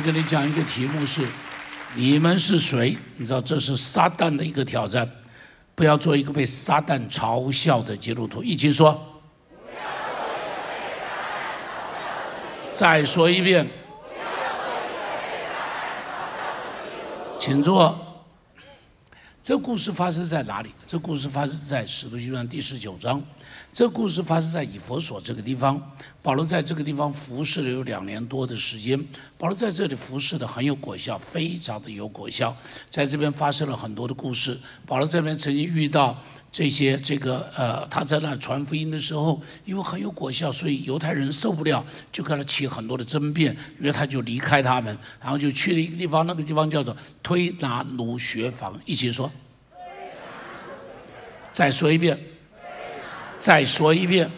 要跟你讲一个题目是：你们是谁？你知道这是撒旦的一个挑战，不要做一个被撒旦嘲笑的基督徒。一起说。再说一遍。请坐。这故事发生在哪里？这故事发生在《使徒行传》第十九章。这故事发生在以佛所这个地方。保罗在这个地方服侍了有两年多的时间。保罗在这里服侍的很有果效，非常的有果效。在这边发生了很多的故事。保罗这边曾经遇到这些这个呃，他在那传福音的时候，因为很有果效，所以犹太人受不了，就跟他起很多的争辩，于是他就离开他们，然后就去了一个地方，那个地方叫做推拿奴学房。一起说。再说一遍。再说一遍，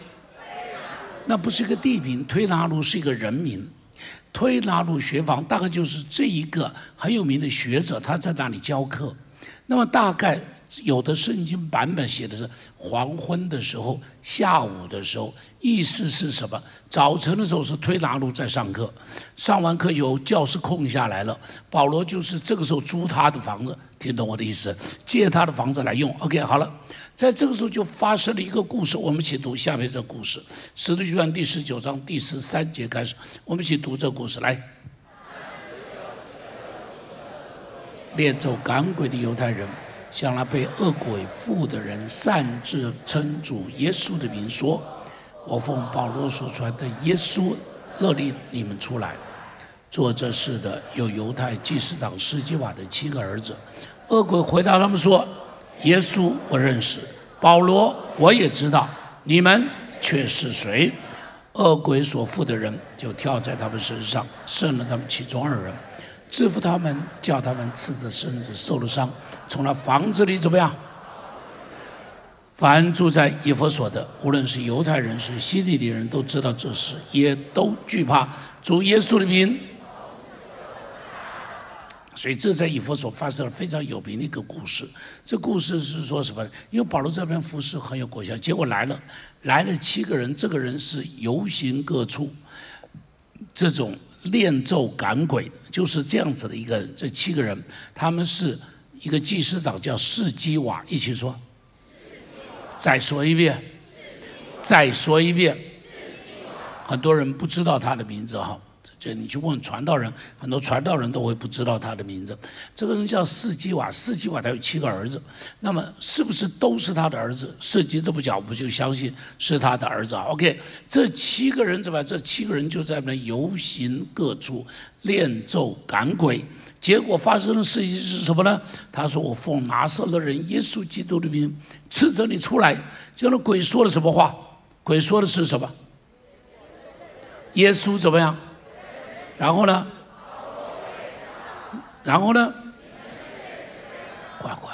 那不是一个地名，推拿路是一个人名。推拿路学房大概就是这一个很有名的学者，他在那里教课。那么大概有的圣经版本写的是黄昏的时候、下午的时候，意思是什么？早晨的时候是推拿路在上课，上完课有教室空下来了，保罗就是这个时候租他的房子，听懂我的意思？借他的房子来用。OK，好了。在这个时候就发生了一个故事，我们一起读下面这故事，《使徒行传》第十九章第十三节开始，我们一起读这故事来。练走赶鬼的犹太人，向那被恶鬼附的人擅自称主耶稣的名说：“我奉保罗所传的耶稣，勒令你们出来。”做这事的有犹太祭司长斯基瓦的七个儿子。恶鬼回答他们说。耶稣我认识，保罗我也知道，你们却是谁？恶鬼所附的人就跳在他们身上，胜了他们其中二人，制服他们，叫他们赤着身子受了伤，从那房子里怎么样？凡住在以弗所的，无论是犹太人是希利尼人，都知道这事，也都惧怕主耶稣的名。所以这在以弗所发生了非常有名的一个故事。这故事是说什么？因为保罗这边服侍很有果效，结果来了，来了七个人，这个人是游行各处，这种练咒赶鬼，就是这样子的一个人。这七个人，他们是一个祭司长叫士基瓦，一起说。再说一遍。再说一遍。很多人不知道他的名字哈。就你去问传道人，很多传道人都会不知道他的名字。这个人叫四基瓦，四基瓦他有七个儿子，那么是不是都是他的儿子？四基这么讲，我们就相信是他的儿子啊。OK，这七个人怎么？这七个人就在那游行各处练咒赶鬼，结果发生的事情是什么呢？他说：“我奉拿撒勒人耶稣基督的名斥责你出来。”叫那鬼说了什么话？鬼说的是什么？耶稣怎么样？然后呢？然后呢？乖乖，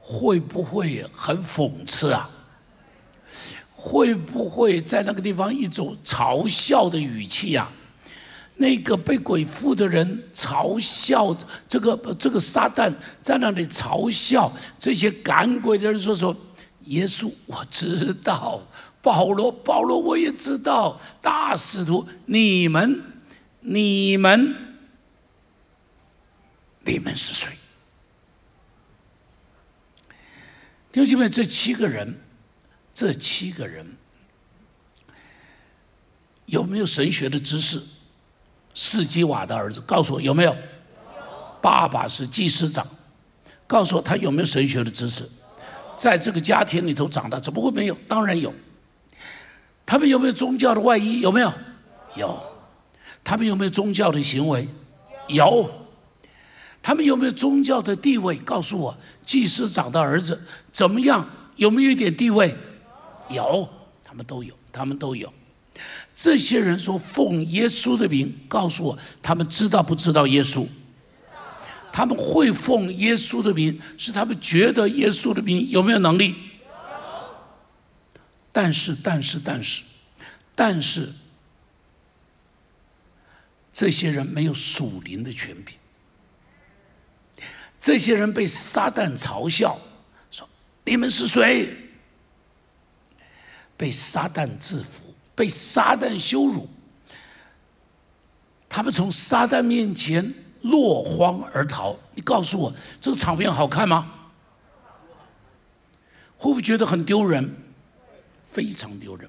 会不会很讽刺啊？会不会在那个地方一种嘲笑的语气呀？那个被鬼附的人嘲笑这个这个撒旦在那里嘲笑这些赶鬼的人，说说耶稣我知道，保罗保罗我也知道，大使徒你们。你们，你们是谁？弟兄们，这七个人，这七个人有没有神学的知识？斯基瓦的儿子，告诉我有没有？爸爸是祭司长，告诉我他有没有神学的知识？在这个家庭里头长大，怎么会没有？当然有。他们有没有宗教的外衣？有没有？有。他们有没有宗教的行为？有。他们有没有宗教的地位？告诉我，祭司长的儿子怎么样？有没有一点地位？有，他们都有，他们都有。这些人说奉耶稣的名，告诉我，他们知道不知道耶稣？他们会奉耶稣的名，是他们觉得耶稣的名有没有能力？但是，但是，但是，但是。这些人没有属灵的权柄，这些人被撒旦嘲笑，说你们是谁？被撒旦制服，被撒旦羞辱。他们从撒旦面前落荒而逃。你告诉我，这个场面好看吗？会不会觉得很丢人？非常丢人。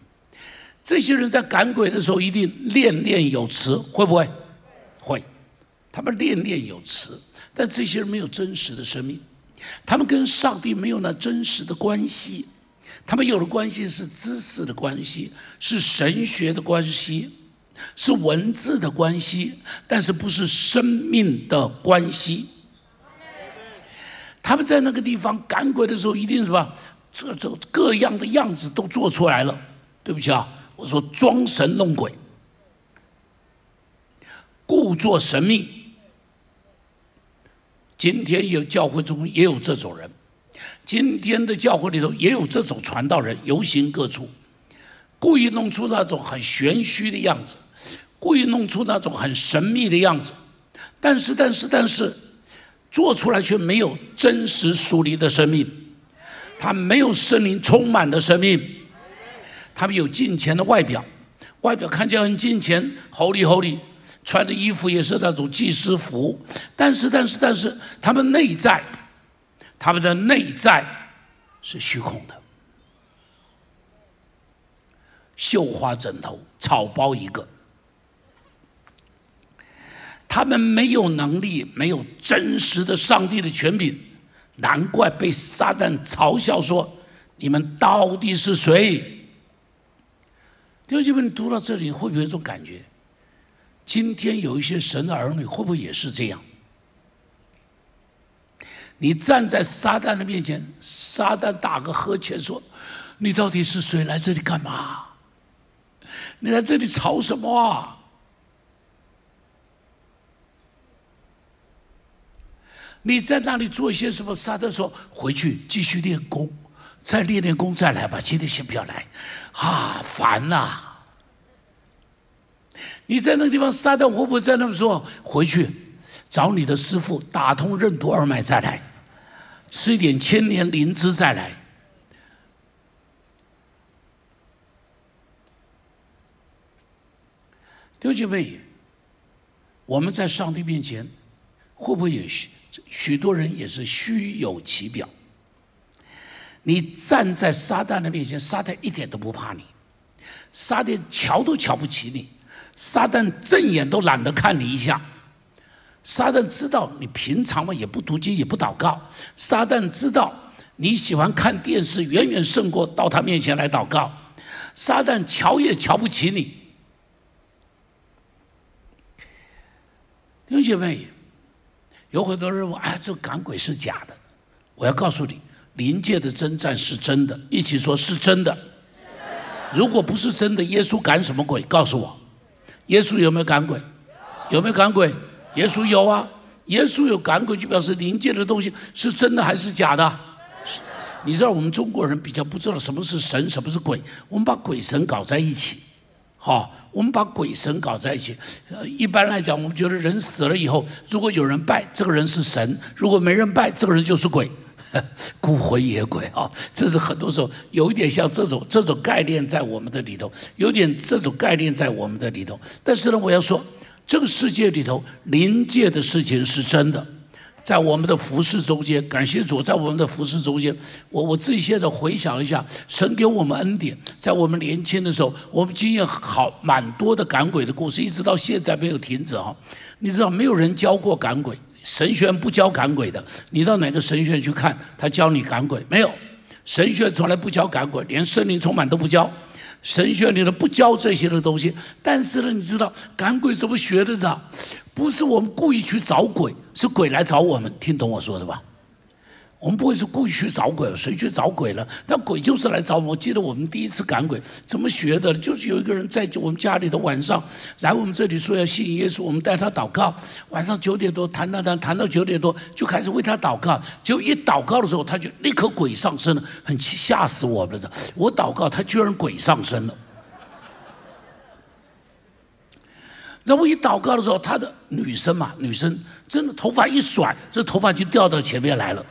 这些人在赶鬼的时候一定念念有词，会不会？会。他们念念有词，但这些人没有真实的生命，他们跟上帝没有那真实的关系。他们有的关系是知识的关系，是神学的关系，是文字的关系，但是不是生命的关系。他们在那个地方赶鬼的时候，一定是吧？这这各样的样子都做出来了。对不起啊，我说装神弄鬼，故作神秘。今天有教会中也有这种人。今天的教会里头也有这种传道人游行各处，故意弄出那种很玄虚的样子，故意弄出那种很神秘的样子，但是但是但是，做出来却没有真实属灵的生命，他没有圣灵充满的生命，他们有金钱的外表，外表看起来很金钱，Holy Holy，穿的衣服也是那种祭司服，但是但是但是，他们内在。他们的内在是虚空的，绣花枕头，草包一个。他们没有能力，没有真实的上帝的权柄，难怪被撒旦嘲笑说：“你们到底是谁？”弟兄姐妹，你读到这里，会不会有一种感觉？今天有一些神的儿女，会不会也是这样？你站在撒旦的面前，撒旦打个呵欠说：“你到底是谁？来这里干嘛？你来这里吵什么啊？”你在那里做些什么？撒旦说：“回去继续练功，再练练功再来吧。今天先不要来，啊，烦呐！”你在那个地方，撒旦会不会在那么说：“回去？”找你的师傅打通任督二脉再来，吃一点千年灵芝再来。弟兄姐妹，我们在上帝面前，会不会也许许多人也是虚有其表？你站在撒旦的面前，撒旦一点都不怕你，撒旦瞧都瞧不起你，撒旦正眼都懒得看你一下。撒旦知道你平常嘛也不读经也不祷告，撒旦知道你喜欢看电视，远远胜过到他面前来祷告。撒旦瞧也瞧不起你，弟兄姐妹，有很多人问哎，这赶鬼是假的。我要告诉你，灵界的征战是真的，一起说是真的。如果不是真的，耶稣赶什么鬼？告诉我，耶稣有没有赶鬼？有没有赶鬼？耶稣有啊，耶稣有赶鬼，就表示灵界的东西是真的还是假的？你知道我们中国人比较不知道什么是神，什么是鬼，我们把鬼神搞在一起，好，我们把鬼神搞在一起。一般来讲，我们觉得人死了以后，如果有人拜，这个人是神；如果没人拜，这个人就是鬼，孤魂野鬼啊。这是很多时候有一点像这种这种概念在我们的里头，有点这种概念在我们的里头。但是呢，我要说。这个世界里头临界的事情是真的，在我们的服饰中间，感谢主，在我们的服饰中间，我我自己现在回想一下，神给我们恩典，在我们年轻的时候，我们经验好蛮多的赶鬼的故事，一直到现在没有停止啊！你知道没有人教过赶鬼，神学院不教赶鬼的，你到哪个神学院去看，他教你赶鬼没有？神学从来不教赶鬼，连圣灵充满都不教。神学里头不教这些的东西，但是呢，你知道赶鬼怎么学的？是不是我们故意去找鬼，是鬼来找我们。听懂我说的吧？我们不会是故意去找鬼，谁去找鬼了？那鬼就是来找我。我记得我们第一次赶鬼怎么学的？就是有一个人在我们家里的晚上来我们这里说要信耶稣，我们带他祷告。晚上九点多谈谈谈谈到九点多就开始为他祷告。结果一祷告的时候，他就立刻鬼上身了，很吓死我们了。我祷告，他居然鬼上身了。然后一祷告的时候，他的女生嘛，女生真的头发一甩，这头发就掉到前面来了。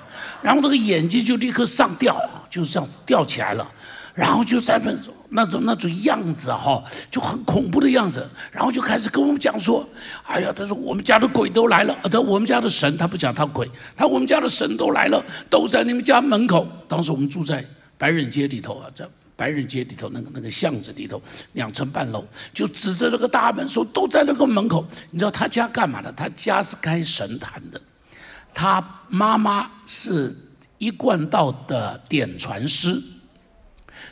然后那个眼睛就立刻上吊，就是这样子吊起来了。然后就在那种那种那种样子哈，就很恐怖的样子，然后就开始跟我们讲说：“哎呀，他说我们家的鬼都来了，他我们家的神，他不讲他鬼，他我们家的神都来了，都在你们家门口。”当时我们住在白人街里头啊，在白人街里头那个那个巷子里头，两层半楼，就指着那个大门说：“都在那个门口。”你知道他家干嘛的？他家是开神坛的，他妈妈是一贯道的点传师。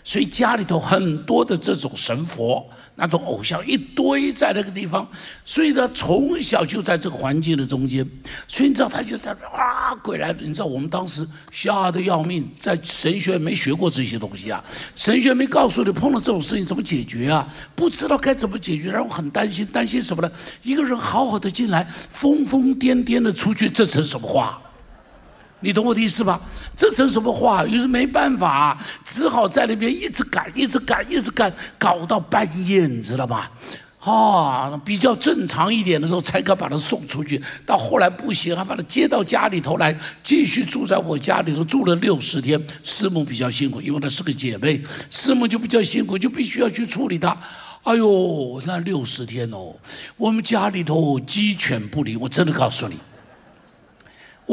所以家里头很多的这种神佛，那种偶像一堆在那个地方，所以他从小就在这个环境的中间。所以你知道他就在啊，鬼来了！你知道我们当时吓得要命，在神学没学过这些东西啊，神学没告诉你碰到这种事情怎么解决啊，不知道该怎么解决，然后很担心，担心什么呢？一个人好好的进来，疯疯癫癫的出去，这成什么话？你懂我的意思吧？这成什么话？于是没办法，只好在那边一直赶，一直赶，一直赶，搞到半夜，你知道吗？啊，比较正常一点的时候才敢把他送出去。到后来不行，还把他接到家里头来，继续住在我家里头，住了六十天。师母比较辛苦，因为她是个姐妹，师母就比较辛苦，就必须要去处理他。哎呦，那六十天哦，我们家里头鸡犬不离，我真的告诉你。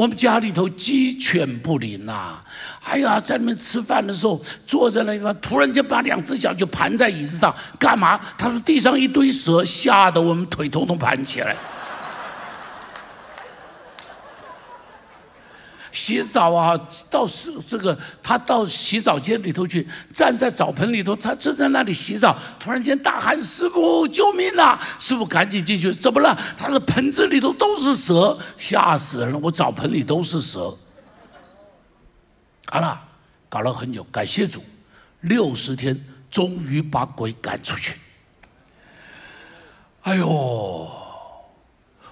我们家里头鸡犬不宁呐！哎呀，在那边吃饭的时候，坐在那个，突然间把两只脚就盘在椅子上，干嘛？他说地上一堆蛇，吓得我们腿通通盘起来。洗澡啊，到是这个，他到洗澡间里头去，站在澡盆里头，他正在那里洗澡，突然间大喊：“师傅，救命啊！”师傅赶紧进去，怎么了？他的盆子里头都是蛇，吓死人了！我澡盆里都是蛇。好了，搞了很久，感谢主，六十天终于把鬼赶出去。哎呦，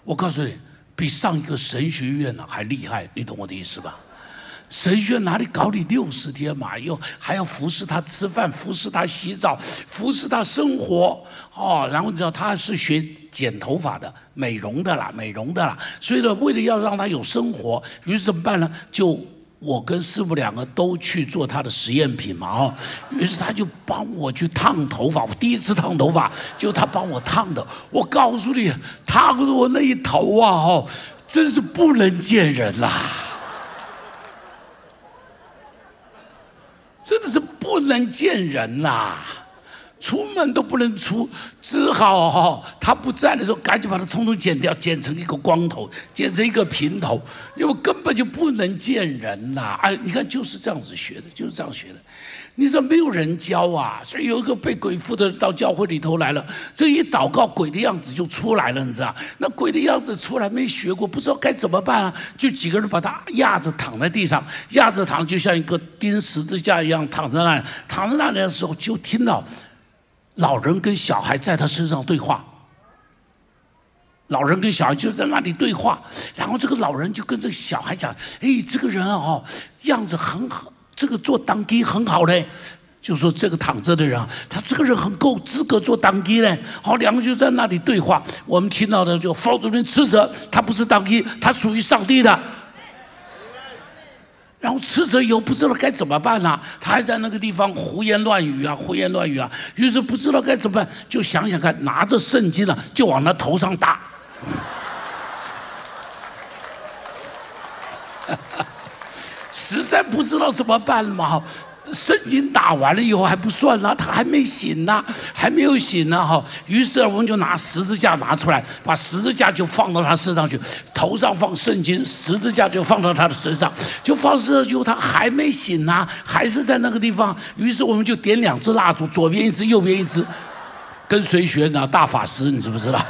我告诉你。比上一个神学院呢还厉害，你懂我的意思吧？神学院哪里搞你六十天嘛？又还要服侍他吃饭，服侍他洗澡，服侍他生活哦。然后你知道他是学剪头发的、美容的啦，美容的啦。所以呢，为了要让他有生活，于是怎么办呢？就。我跟师傅两个都去做他的实验品嘛，哦，于是他就帮我去烫头发。我第一次烫头发，就他帮我烫的。我告诉你，烫的我那一头啊，哦，真是不能见人啦，真的是不能见人啦。出门都不能出，只好哈，他不在的时候，赶紧把它通通剪掉，剪成一个光头，剪成一个平头，因为根本就不能见人呐！哎，你看就是这样子学的，就是这样学的。你说没有人教啊？所以有一个被鬼附的到教会里头来了，这一祷告，鬼的样子就出来了，你知道？那鬼的样子出来没学过，不知道该怎么办啊？就几个人把他压着躺在地上，压着躺，就像一个钉十字架一样躺在那里。躺在那里的时候，就听到。老人跟小孩在他身上对话，老人跟小孩就在那里对话，然后这个老人就跟这个小孩讲：“哎，这个人啊，样子很好，这个做当机很好嘞。”就说这个躺着的人，他这个人很够资格做当机嘞。好，两个就在那里对话，我们听到的就方主任斥责他不是当机，他属于上帝的。然后吃着油不知道该怎么办呢？他还在那个地方胡言乱语啊，胡言乱语啊。于是不知道该怎么办，就想想看，拿着圣经呢，就往他头上打。实在不知道怎么办了嘛。圣经打完了以后还不算呢，他还没醒呢，还没有醒呢哈。于是我们就拿十字架拿出来，把十字架就放到他身上去，头上放圣经，十字架就放到他的身上，就放上去，他还没醒呢，还是在那个地方。于是我们就点两支蜡烛，左边一支，右边一支，跟随学呢大法师，你知不知道？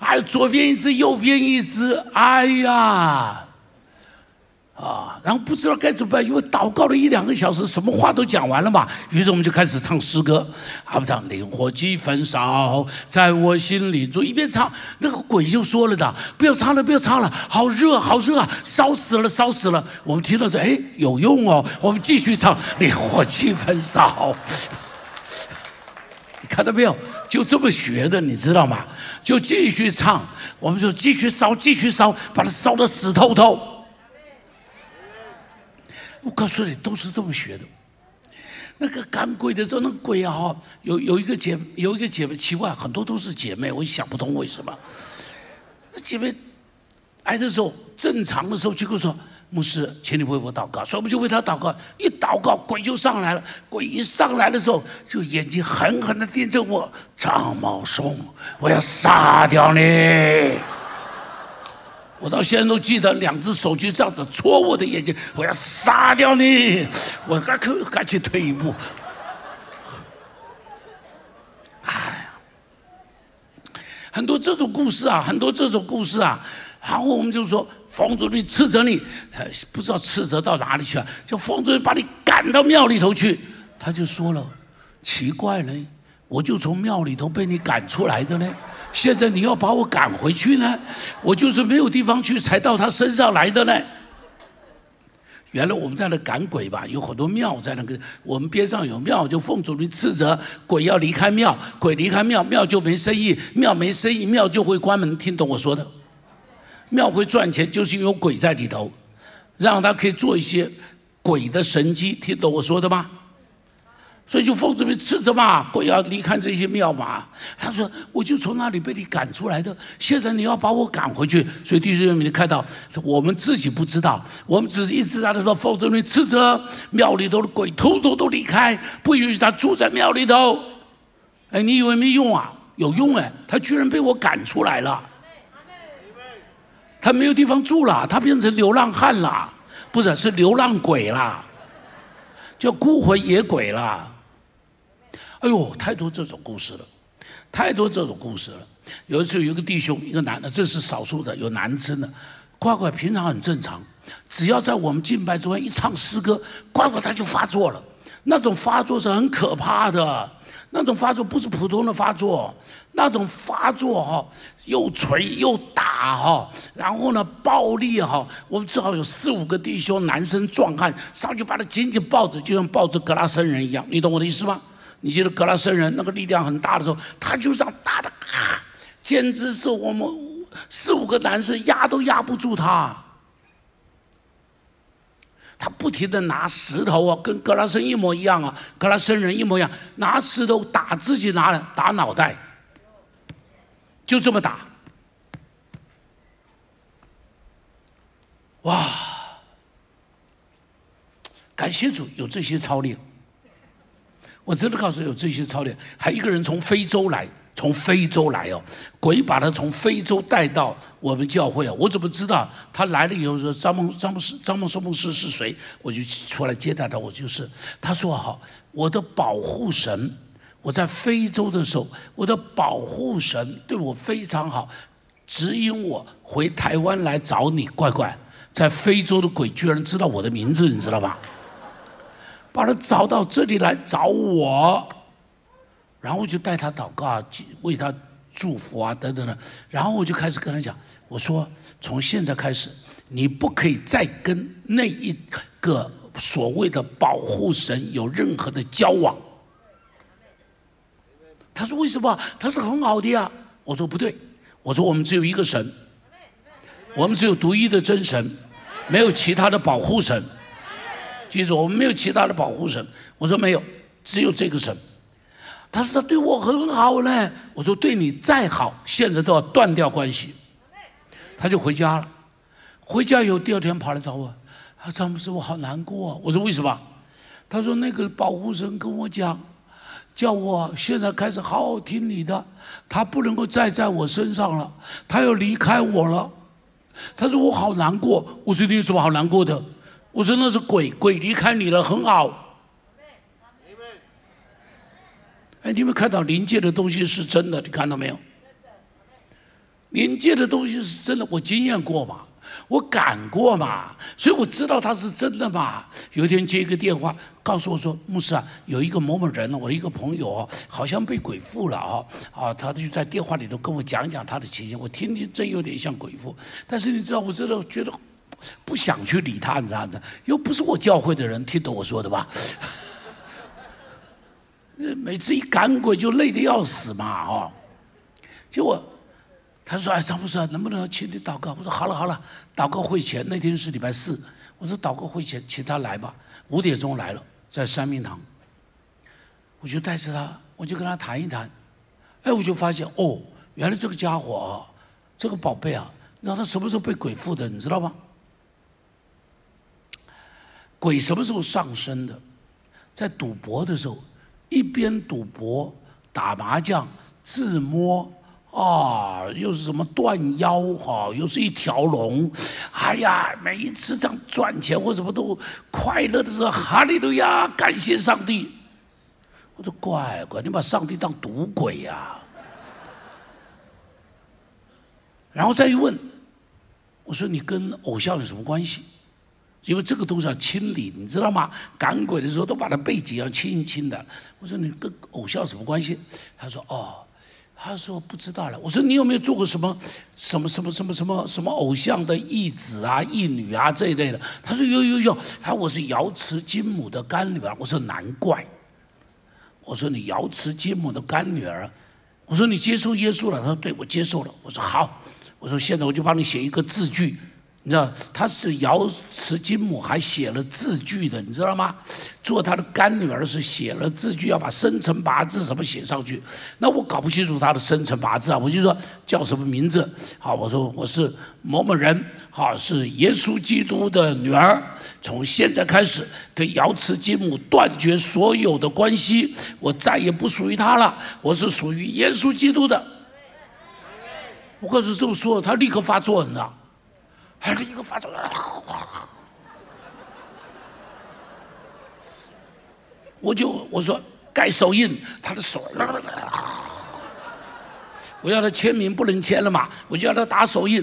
哎，左边一只，右边一只，哎呀！啊，然后不知道该怎么办，因为祷告了一两个小时，什么话都讲完了嘛。于是我们就开始唱诗歌，阿，不唱“灵火几焚烧在我心里”，就一边唱，那个鬼就说了的：“不要唱了，不要唱了，好热，好热啊，烧死了，烧死了。”我们听到这，哎，有用哦，我们继续唱“灵火几焚烧”。你看到没有？就这么学的，你知道吗？就继续唱，我们就继续烧，继续烧，把它烧得死透透。我告诉你，都是这么学的。那个赶鬼的时候，那鬼啊，有有一个姐，有一个姐妹奇怪，很多都是姐妹，我想不通为什么。那姐妹来的时候，正常的时候就会说：“牧师，请你为我祷告。”所以我们就为他祷告。一祷告，鬼就上来了。鬼一上来的时候，就眼睛狠狠的盯着我，张茂松，我要杀掉你！我到现在都记得，两只手就这样子戳我的眼睛，我要杀掉你！我赶快赶紧退一步。哎呀，很多这种故事啊，很多这种故事啊，然后我们就说，冯主任斥责你，不知道斥责到哪里去了，叫冯主任把你赶到庙里头去。他就说了，奇怪了，我就从庙里头被你赶出来的呢。现在你要把我赶回去呢？我就是没有地方去，才到他身上来的呢。原来我们在那赶鬼吧，有很多庙在那个，我们边上有庙，就奉主名斥责鬼要离开庙，鬼离开庙，庙就没生意，庙没生意，庙就会关门。听懂我说的？庙会赚钱，就是有鬼在里头，让他可以做一些鬼的神迹。听懂我说的吗？所以就奉旨被斥责嘛，不要离开这些庙嘛。他说：“我就从那里被你赶出来的，现在你要把我赶回去。”所以弟兄们，你看到我们自己不知道，我们只是一直在说奉旨被斥责，庙里头的鬼偷偷都离开，不允许他住在庙里头。哎，你以为没用啊？有用哎！他居然被我赶出来了，他没有地方住了，他变成流浪汉了，不是是流浪鬼了，叫孤魂野鬼了。哎呦，太多这种故事了，太多这种故事了。有一次，有一个弟兄，一个男的，这是少数的，有男生的。乖乖平常很正常，只要在我们敬拜中一唱诗歌，乖乖他就发作了。那种发作是很可怕的，那种发作不是普通的发作，那种发作哈，又捶又打哈，然后呢暴力哈。我们只好有四五个弟兄，男生壮汉上去把他紧紧抱着，就像抱着格拉森人一样。你懂我的意思吗？你记得格拉森人那个力量很大的时候，他就这样打的，简直是我们四五个男生压都压不住他。他不停的拿石头啊，跟格拉森一模一样啊，格拉森人一模一样，拿石头打自己，拿打脑袋，就这么打。哇！感谢主有这些操练。我真的告诉你，有这些操练，还一个人从非洲来，从非洲来哦，鬼把他从非洲带到我们教会啊！我怎么知道他来了以后说张梦张牧师张梦说牧师是谁？我就出来接待他，我就是他说好，我的保护神，我在非洲的时候，我的保护神对我非常好，指引我回台湾来找你，乖乖，在非洲的鬼居然知道我的名字，你知道吧？把他找到这里来找我，然后我就带他祷告，为他祝福啊，等等的。然后我就开始跟他讲，我说从现在开始，你不可以再跟那一个所谓的保护神有任何的交往。他说为什么？他是很好的呀。我说不对，我说我们只有一个神，我们只有独一的真神，没有其他的保护神。记住，我们没有其他的保护神。我说没有，只有这个神。他说他对我很好嘞。我说对你再好，现在都要断掉关系。他就回家了。回家以后，第二天跑来找我，啊，詹姆斯，我好难过。我说为什么？他说那个保护神跟我讲，叫我现在开始好好听你的，他不能够再在我身上了，他要离开我了。他说我好难过。我说你有什么好难过的？我说那是鬼，鬼离开你了，很好。哎，你们看到灵界的东西是真的，你看到没有？灵界的东西是真的，我经验过嘛，我感过嘛，所以我知道它是真的嘛。有一天接一个电话，告诉我说：“牧师啊，有一个某某人，我的一个朋友，好像被鬼附了啊！啊，他就在电话里头跟我讲讲他的情形，我听听真有点像鬼附。但是你知道，我真的觉得。”不想去理他，你知道，又不是我教会的人，听懂我说的吧？每次一赶鬼就累得要死嘛，哦。结果他说：“哎，张牧师，能不能请你祷告？”我说：“好了好了。”祷告会前那天是礼拜四，我说祷告会前请他来吧，五点钟来了，在三明堂。我就带着他，我就跟他谈一谈，哎，我就发现哦，原来这个家伙啊，这个宝贝啊，你知道他什么时候被鬼附的，你知道吗？鬼什么时候上身的？在赌博的时候，一边赌博、打麻将、自摸啊，又是什么断腰哈，又是一条龙，哎呀，每一次这样赚钱或什么都快乐的时候，哈利路亚，感谢上帝。我说乖乖，你把上帝当赌鬼呀？然后再一问，我说你跟偶像有什么关系？因为这个东西要清理，你知道吗？赶鬼的时候都把他背脊要清一清的。我说你跟偶像什么关系？他说哦，他说不知道了。我说你有没有做过什么什么什么什么什么什么偶像的义子啊、义女啊这一类的？他说有有有，他说我是瑶池金母的干女儿。我说难怪。我说你瑶池金母的干女儿，我说你接受耶稣了，他说对，我接受了。我说好，我说现在我就帮你写一个字句。你知道他是瑶池金母，还写了字据的，你知道吗？做他的干女儿是写了字据，要把生辰八字什么写上去。那我搞不清楚他的生辰八字啊，我就说叫什么名字？好，我说我是某某人，好是耶稣基督的女儿。从现在开始跟瑶池金母断绝所有的关系，我再也不属于他了，我是属于耶稣基督的。我可是这么说，他立刻发作，你知道？还是一个发作，我就我说盖手印，他的手，我要他签名不能签了嘛，我就要他打手印。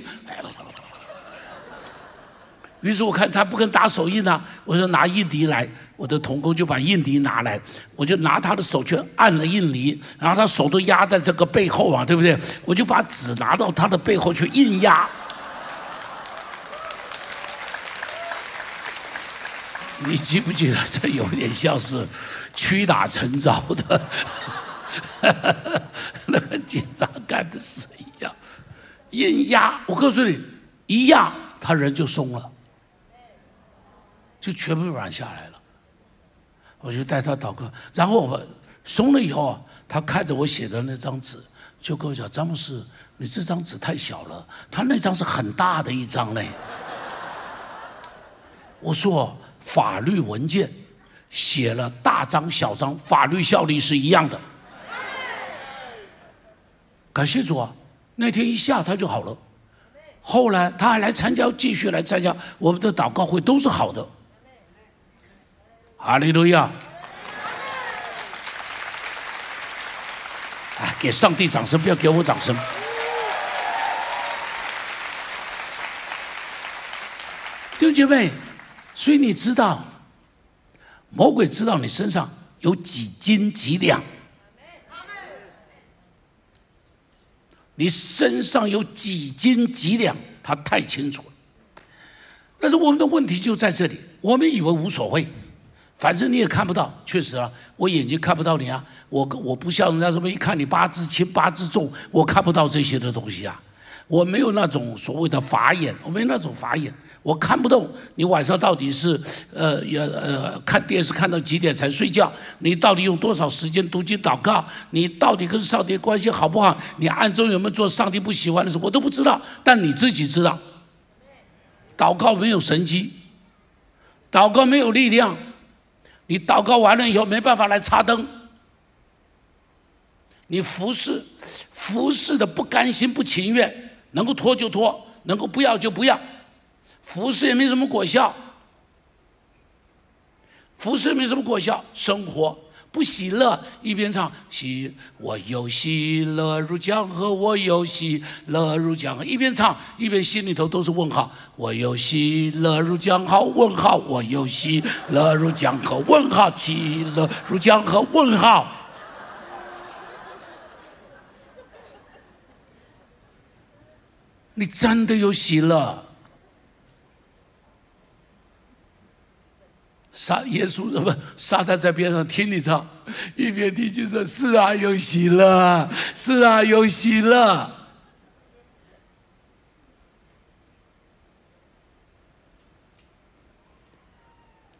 于是我看他不肯打手印呢，我说拿印泥来，我的童工就把印泥拿来，我就拿他的手去按了印泥，然后他手都压在这个背后啊，对不对？我就把纸拿到他的背后去硬压。你记不记得这有点像是屈打成招的 那个警察干的事一样，硬压。我告诉你，一压他人就松了，就全部软下来了。我就带他祷告，然后我松了以后啊，他看着我写的那张纸，就跟我讲：“詹姆斯，你这张纸太小了，他那张是很大的一张嘞。”我说。法律文件写了大章小章，法律效力是一样的。感谢主啊！那天一下他就好了。后来他还来参加，继续来参加我们的祷告会，都是好的。哈利路亚！啊，给上帝掌声，不要给我掌声。弟兄姐妹。所以你知道，魔鬼知道你身上有几斤几两，你身上有几斤几两，他太清楚了。但是我们的问题就在这里，我们以为无所谓，反正你也看不到。确实啊，我眼睛看不到你啊，我我不像人家什么一看你八字轻八字重，我看不到这些的东西啊，我没有那种所谓的法眼，我没有那种法眼。我看不懂你晚上到底是呃也呃看电视看到几点才睡觉？你到底用多少时间读经祷告？你到底跟上帝关系好不好？你暗中有没有做上帝不喜欢的事？我都不知道，但你自己知道。祷告没有神迹，祷告没有力量，你祷告完了以后没办法来插灯，你服侍服侍的不甘心不情愿，能够拖就拖，能够不要就不要。服侍也没什么果效，服侍没什么果效，生活不喜乐，一边唱喜我有喜乐如江河，我有喜乐如江河，一边唱一边心里头都是问号。我有喜乐如江河，问号，我有喜乐如江河，问号，喜乐如江河，问号。你真的有喜乐？撒耶稣什么？撒旦在边上听你唱，一边听就说：“是啊，有喜乐，是啊，有喜乐。”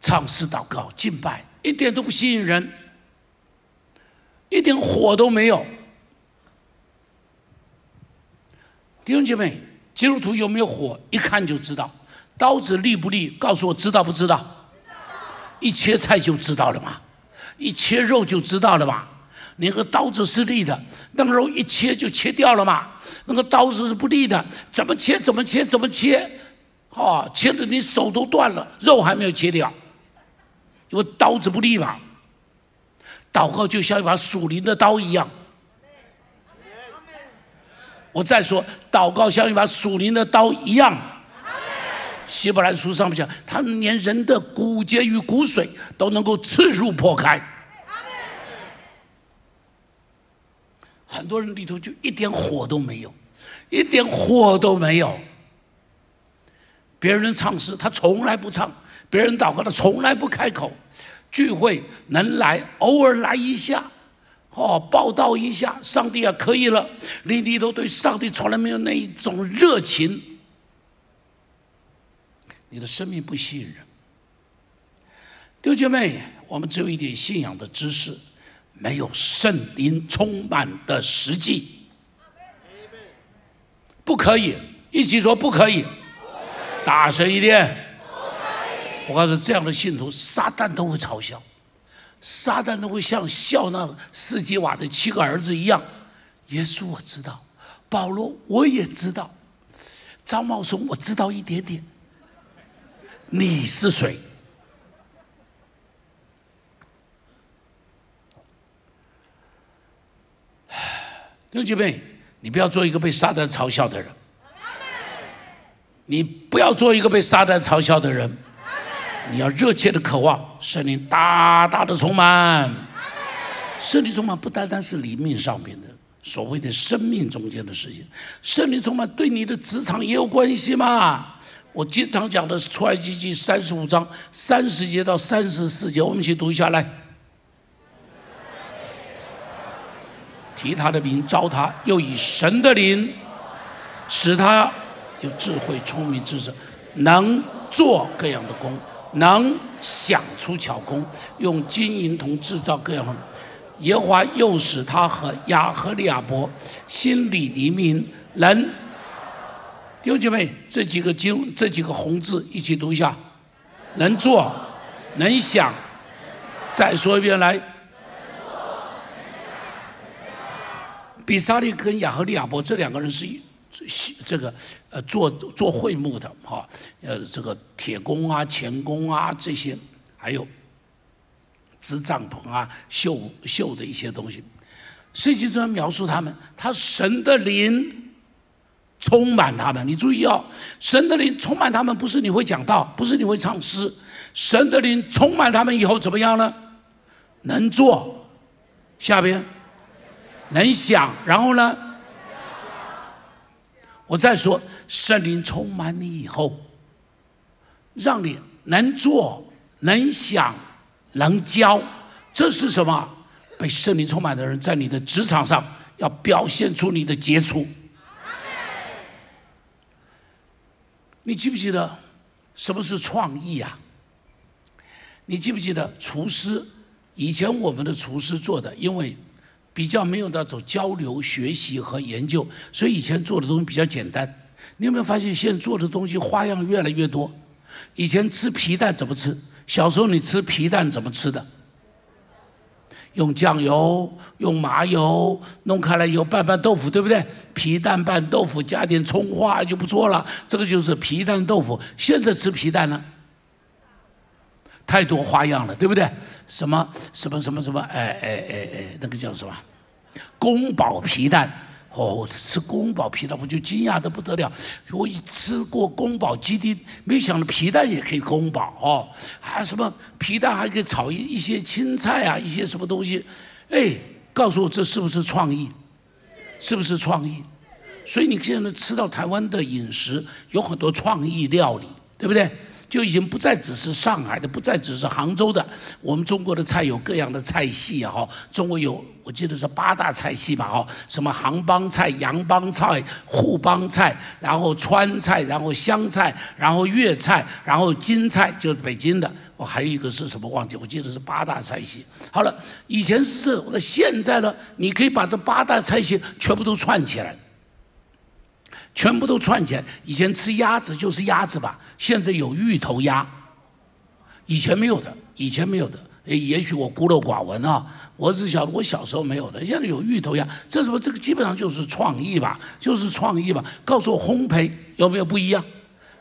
唱诗、祷告、敬拜，一点都不吸引人，一点火都没有。弟兄姐妹，基督徒有没有火？一看就知道。刀子利不利？告诉我，知道不知道？一切菜就知道了嘛，一切肉就知道了嘛。那个刀子是利的，那个肉一切就切掉了嘛。那个刀子是不利的，怎么切怎么切怎么切，哦，切的你手都断了，肉还没有切掉，因为刀子不利嘛。祷告就像一把属灵的刀一样。我再说，祷告像一把属灵的刀一样。希伯来书上面讲，他们连人的骨节与骨髓都能够刺入破开。很多人里头就一点火都没有，一点火都没有。别人唱诗，他从来不唱；别人祷告，他从来不开口。聚会能来，偶尔来一下，哦，报道一下，上帝啊，可以了。你里头对上帝从来没有那一种热情。你的生命不吸引人，弟兄姐妹，我们只有一点信仰的知识，没有圣灵充满的实际，不可以一起说不可以，大声一点，我告诉这样的信徒，撒旦都会嘲笑，撒旦都会像笑那斯基瓦的七个儿子一样。耶稣我知道，保罗我也知道，张茂松我知道一点点。你是谁？弟兄姐妹，你不要做一个被撒旦嘲笑的人。你不要做一个被撒旦嘲笑的人。你要热切的渴望圣灵大大的充满。圣灵充满不单单是灵命上面的，所谓的生命中间的事情。圣灵充满对你的职场也有关系嘛？我经常讲的是出埃及记三十五章三十节到三十四节，我们一起读一下来。提他的名招他，又以神的灵使他有智慧、聪明、知识，能做各样的工，能想出巧工，用金银铜制造各样的。耶和华又使他和亚和利亚伯心里黎明，能。弟兄姐妹，这几个经，这几个红字一起读一下：能做，能想。再说一遍来。比沙利跟亚和利亚伯这两个人是这个呃做做会幕的哈，呃这个铁工啊、钳工啊这些，还有织帐篷啊、绣绣的一些东西。圣经中描述他们，他神的灵。充满他们，你注意哦，神的灵充满他们，不是你会讲道，不是你会唱诗，神的灵充满他们以后怎么样呢？能做，下边能想，然后呢？我再说，圣灵充满你以后，让你能做、能想、能教，这是什么？被圣灵充满的人，在你的职场上要表现出你的杰出。你记不记得什么是创意啊？你记不记得厨师？以前我们的厨师做的，因为比较没有那种交流、学习和研究，所以以前做的东西比较简单。你有没有发现，现在做的东西花样越来越多？以前吃皮蛋怎么吃？小时候你吃皮蛋怎么吃的？用酱油、用麻油弄开了以后拌拌豆腐，对不对？皮蛋拌豆腐，加点葱花就不错了。这个就是皮蛋豆腐。现在吃皮蛋呢，太多花样了，对不对？什么什么什么什么？哎哎哎哎，那个叫什么？宫保皮蛋。哦，吃宫保皮蛋我就惊讶的不得了。我一吃过宫保鸡丁，没想到皮蛋也可以宫保哦。还有什么皮蛋还可以炒一一些青菜啊，一些什么东西？哎，告诉我这是不是创意？是不是创意？所以你现在吃到台湾的饮食有很多创意料理，对不对？就已经不再只是上海的，不再只是杭州的。我们中国的菜有各样的菜系啊，哈，中国有我记得是八大菜系吧，哈，什么杭帮菜、洋帮菜、沪帮菜，然后川菜，然后湘菜，然后粤菜，然后京菜，就是北京的。哦，还有一个是什么忘记？我记得是八大菜系。好了，以前是这种，那现在呢？你可以把这八大菜系全部都串起来。全部都串起来。以前吃鸭子就是鸭子吧，现在有芋头鸭，以前没有的，以前没有的。也许我孤陋寡闻啊，我只晓得我小时候没有的，现在有芋头鸭。这什么？这个基本上就是创意吧，就是创意吧。告诉我烘焙有没有不一样？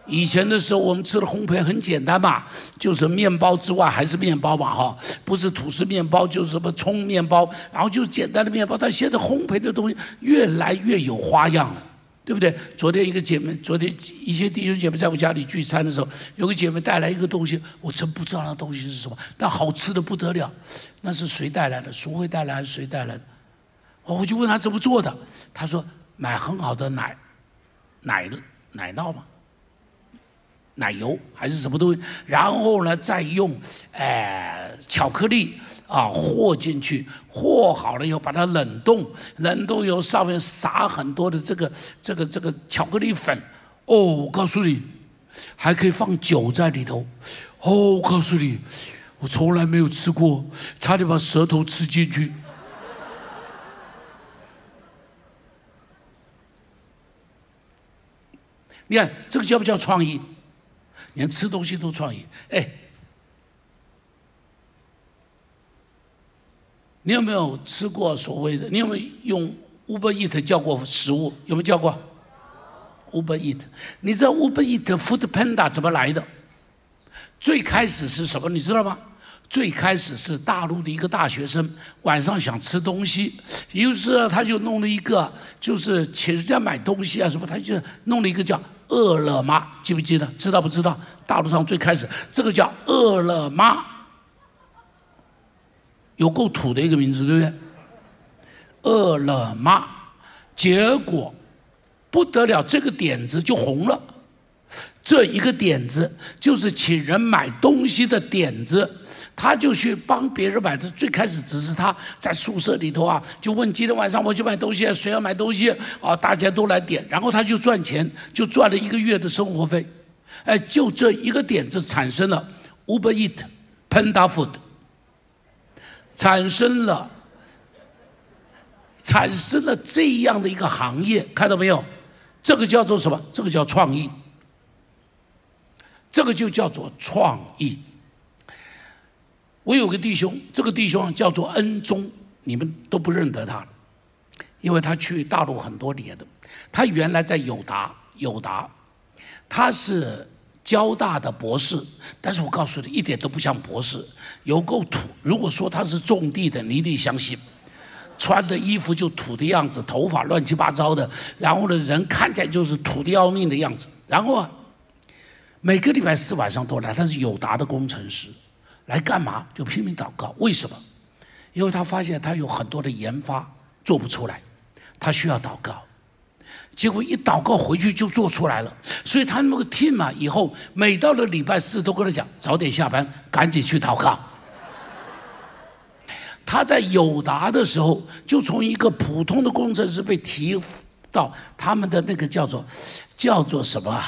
以前的时候我们吃的烘焙很简单嘛，就是面包之外还是面包嘛哈，不是吐司面包就是什么葱面包，然后就是简单的面包。但现在烘焙的东西越来越有花样了。对不对？昨天一个姐妹，昨天一些弟兄姐妹在我家里聚餐的时候，有个姐妹带来一个东西，我真不知道那东西是什么，但好吃的不得了。那是谁带来的？淑慧带来还是谁带来的？我我就问他怎么做的，他说买很好的奶，奶奶酪嘛，奶油还是什么东西，然后呢再用哎巧克力。啊，和进去，和好了以后把它冷冻，冷冻以后上面撒很多的这个这个这个巧克力粉。哦，我告诉你，还可以放酒在里头。哦，我告诉你，我从来没有吃过，差点把舌头吃进去。你看这个叫不叫创意？连吃东西都创意，哎。你有没有吃过所谓的？你有没有用 Uber Eat 叫过食物？有没有叫过？Uber Eat，你知道 Uber Eat Food Panda 怎么来的？最开始是什么？你知道吗？最开始是大陆的一个大学生晚上想吃东西，于是他就弄了一个，就是请人家买东西啊什么，他就弄了一个叫饿了么，记不记得？知道不知道？大陆上最开始这个叫饿了么。有够土的一个名字，对不对？饿了么，结果不得了，这个点子就红了。这一个点子就是请人买东西的点子，他就去帮别人买的。最开始只是他在宿舍里头啊，就问今天晚上我去买东西，谁要买东西啊？大家都来点，然后他就赚钱，就赚了一个月的生活费。哎，就这一个点子产生了 Uber Eat Panda Food。产生了，产生了这样的一个行业，看到没有？这个叫做什么？这个叫创意。这个就叫做创意。我有个弟兄，这个弟兄叫做恩忠，你们都不认得他，因为他去大陆很多年的。他原来在友达，友达，他是交大的博士，但是我告诉你，一点都不像博士。有够土！如果说他是种地的，你一定相信。穿的衣服就土的样子，头发乱七八糟的，然后呢，人看起来就是土的要命的样子。然后啊，每个礼拜四晚上都来，他是友达的工程师，来干嘛？就拼命祷告。为什么？因为他发现他有很多的研发做不出来，他需要祷告。结果一祷告回去就做出来了，所以他那个 team 啊，以后每到了礼拜四都跟他讲，早点下班，赶紧去祷告。他在友达的时候，就从一个普通的工程师被提到他们的那个叫做叫做什么，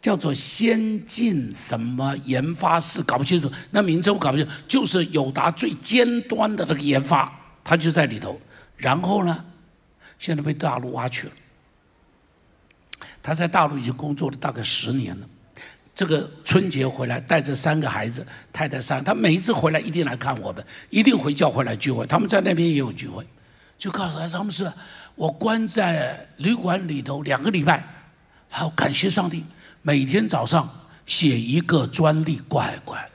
叫做先进什么研发室，搞不清楚那名称，我搞不清楚，就是友达最尖端的那个研发，他就在里头。然后呢，现在被大陆挖去了。他在大陆已经工作了大概十年了。这个春节回来，带着三个孩子，太太三，他每一次回来一定来看我们，一定回教会来聚会。他们在那边也有聚会，就告诉他他们是我关在旅馆里头两个礼拜，好感谢上帝，每天早上写一个专利，乖乖。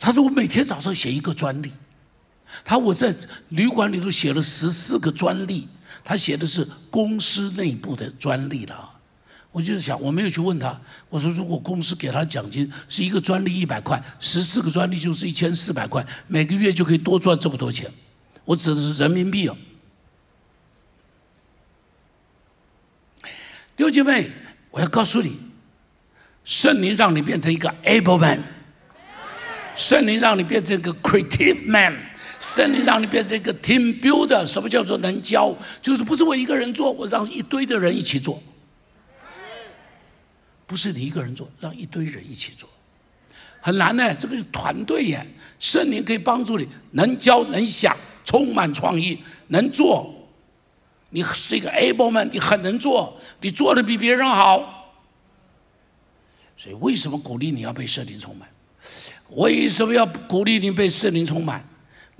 他说我每天早上写一个专利，他我在旅馆里头写了十四个专利，他写的是公司内部的专利了。我就是想，我没有去问他。我说，如果公司给他奖金是一个专利一百块，十四个专利就是一千四百块，每个月就可以多赚这么多钱。我指的是人民币哦。弟兄姐妹，我要告诉你，圣灵让你变成一个 able man，圣灵让你变成一个 creative man，圣灵让你变成一个 team builder。什么叫做能教？就是不是我一个人做，我让一堆的人一起做。不是你一个人做，让一堆人一起做，很难呢。这个是团队耶，圣灵可以帮助你，能教能想，充满创意，能做。你是一个 able man，你很能做，你做的比别人好。所以，为什么鼓励你要被圣灵充满？为什么要鼓励你被圣灵充满？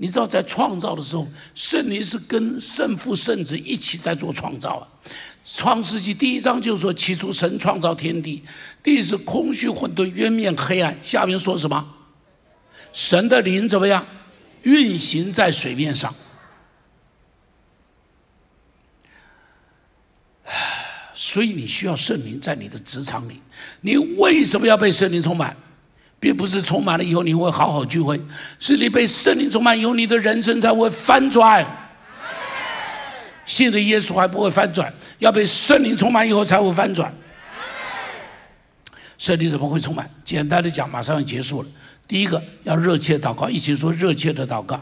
你知道，在创造的时候，圣灵是跟圣父、圣子一起在做创造啊。创世纪第一章就是说：“起初神创造天地，地是空虚混沌，渊面黑暗。”下面说什么？神的灵怎么样？运行在水面上。所以你需要圣灵在你的职场里。你为什么要被圣灵充满？并不是充满了以后你会好好聚会，是你被圣灵充满以后，你的人生才会翻转。信的耶稣还不会翻转，要被圣灵充满以后才会翻转。圣灵怎么会充满？简单的讲，马上要结束了。第一个要热切祷告，一起说热切的祷告。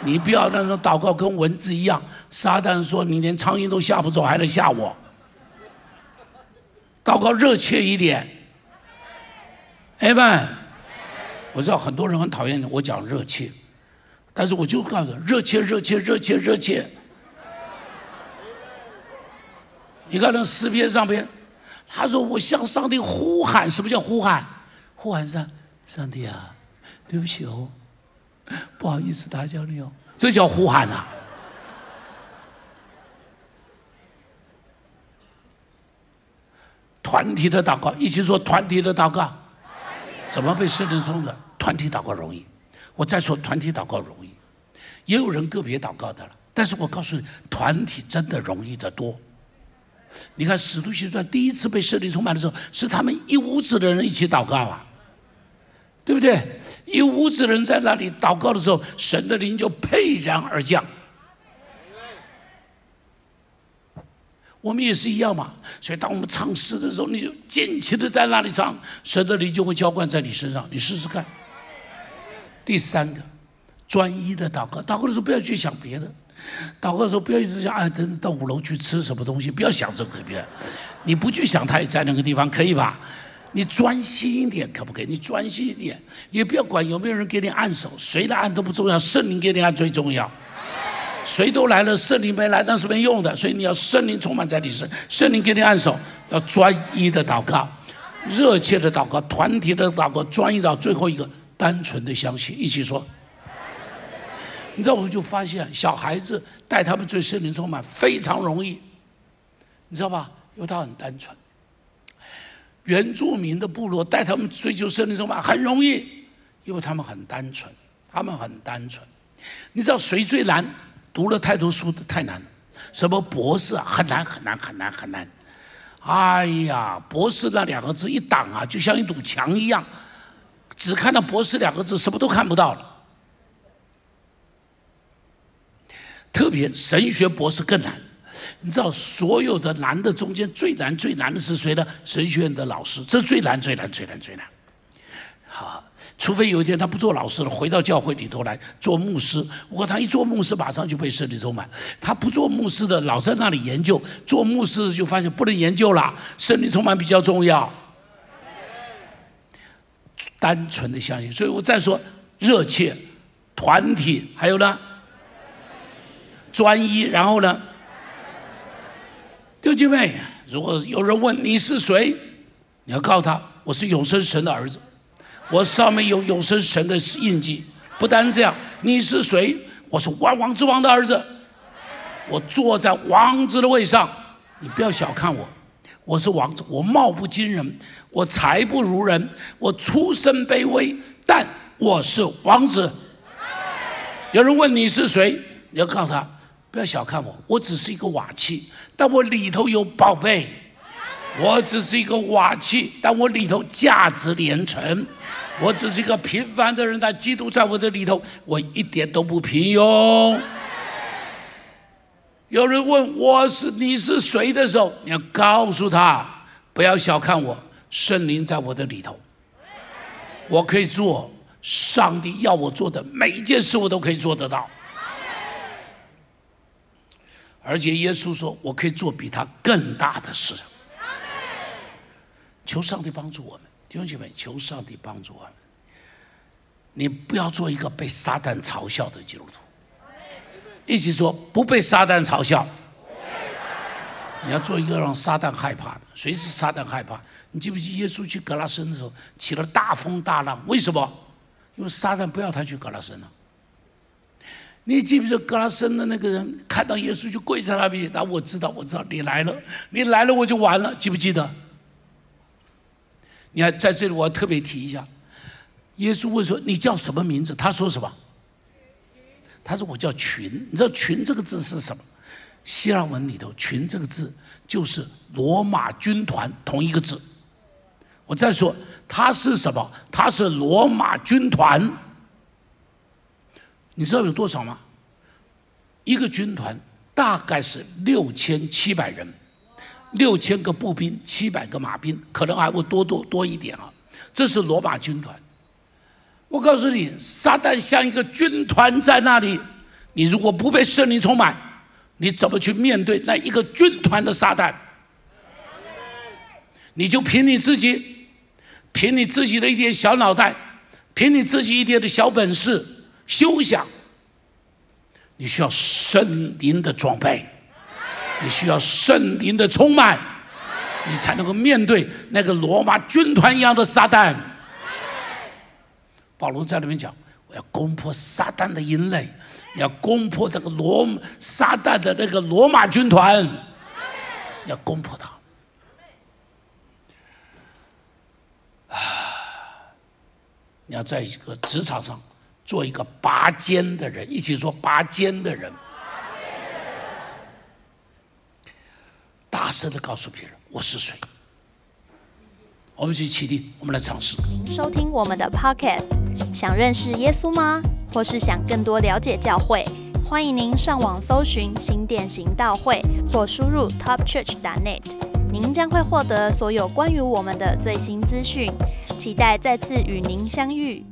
你不要那种祷告跟文字一样。撒旦说你连苍蝇都吓不走，还能吓我？祷告热切一点，哎们，我知道很多人很讨厌我讲热切，但是我就告诉热切热切热切热切。你看那诗篇上边，他说我向上帝呼喊，什么叫呼喊？呼喊上上帝啊，对不起哦，不好意思打搅你哦，这叫呼喊呐。团体的祷告，一起说团体的祷告。怎么被圣灵充的？团体祷告容易。我再说团体祷告容易，也有人个别祷告的了。但是我告诉你，团体真的容易得多。你看使徒行传第一次被圣灵充满的时候，是他们一屋子的人一起祷告啊，对不对？一屋子人在那里祷告的时候，神的灵就沛然而降。我们也是一样嘛，所以当我们唱诗的时候，你就尽情的在那里唱，神的灵就会浇灌在你身上。你试试看。第三个，专一的祷告，祷告的时候不要去想别的，祷告的时候不要一直想哎，等到五楼去吃什么东西，不要想这个别，你不去想他也在那个地方，可以吧？你专心一点，可不可以？你专心一点，也不要管有没有人给你按手，谁来按都不重要，圣灵给你按最重要。谁都来了，圣灵没来，那是没用的。所以你要圣灵充满在你身，圣灵给你按手，要专一的祷告，热切的祷告，团体的祷告，专一到最后一个，单纯的相信。一起说。你知道，我们就发现小孩子带他们追圣灵充满非常容易，你知道吧？因为他很单纯。原住民的部落带他们追求圣灵充满很容易，因为他们很单纯，他们很单纯。你知道谁最难？读了太多书太难，什么博士啊，很难很难很难很难。哎呀，博士那两个字一挡啊，就像一堵墙一样，只看到博士两个字，什么都看不到了。特别神学博士更难，你知道所有的难的中间最难最难的是谁呢？神学院的老师，这最难最难最难最难。好。除非有一天他不做老师了，回到教会里头来做牧师。不过他一做牧师，马上就被圣灵充满。他不做牧师的，老在那里研究；做牧师就发现不能研究了，圣灵充满比较重要。单纯的相信，所以我再说热切、团体，还有呢，专一，然后呢，弟兄姐妹，如果有人问你是谁，你要告诉他，我是永生神的儿子。我上面有永生神的印记，不单这样，你是谁？我是万王之王的儿子，我坐在王子的位上，你不要小看我，我是王子，我貌不惊人，我才不如人，我出身卑微，但我是王子。有人问你是谁，你要告诉他，不要小看我，我只是一个瓦器，但我里头有宝贝。我只是一个瓦器，但我里头价值连城。我只是一个平凡的人，但基督在我的里头，我一点都不平庸。有人问我是你是谁的时候，你要告诉他，不要小看我，圣灵在我的里头，我可以做上帝要我做的每一件事，我都可以做得到。而且耶稣说，我可以做比他更大的事。求上帝帮助我们，弟兄姐妹，求上帝帮助我们。你不要做一个被撒旦嘲笑的基督徒。一起说，不被撒旦嘲笑。你要做一个让撒旦害怕的。谁是撒旦害怕？你记不记耶稣去格拉森的时候，起了大风大浪？为什么？因为撒旦不要他去格拉森了。你记不记得格拉森的那个人看到耶稣就跪在那边？他我知道，我知道你来了，你来了我就完了，记不记得？你看在这里，我要特别提一下，耶稣问说：“你叫什么名字？”他说什么？他说：“我叫群。”你知道“群”这个字是什么？希腊文里头“群”这个字就是罗马军团同一个字。我再说，他是什么？他是罗马军团。你知道有多少吗？一个军团大概是六千七百人，六千个步兵，七百个马兵，可能还会多多多一点啊。这是罗马军团。我告诉你，撒旦像一个军团在那里。你如果不被圣灵充满，你怎么去面对那一个军团的撒旦？你就凭你自己，凭你自己的一点小脑袋，凭你自己一点的小本事。休想！你需要圣灵的装备，你需要圣灵的充满，你才能够面对那个罗马军团一样的撒旦。保罗在里面讲：“我要攻破撒旦的营垒，要攻破那个罗撒旦的那个罗马军团，要攻破他。”啊！你要在一个职场上。做一个拔尖的人，一起说拔尖的人，大声的告诉别人我是谁。我们去起立，我们来尝试。您收听我们的 Podcast，想认识耶稣吗？或是想更多了解教会？欢迎您上网搜寻新店行道会，或输入 topchurch.net，您将会获得所有关于我们的最新资讯。期待再次与您相遇。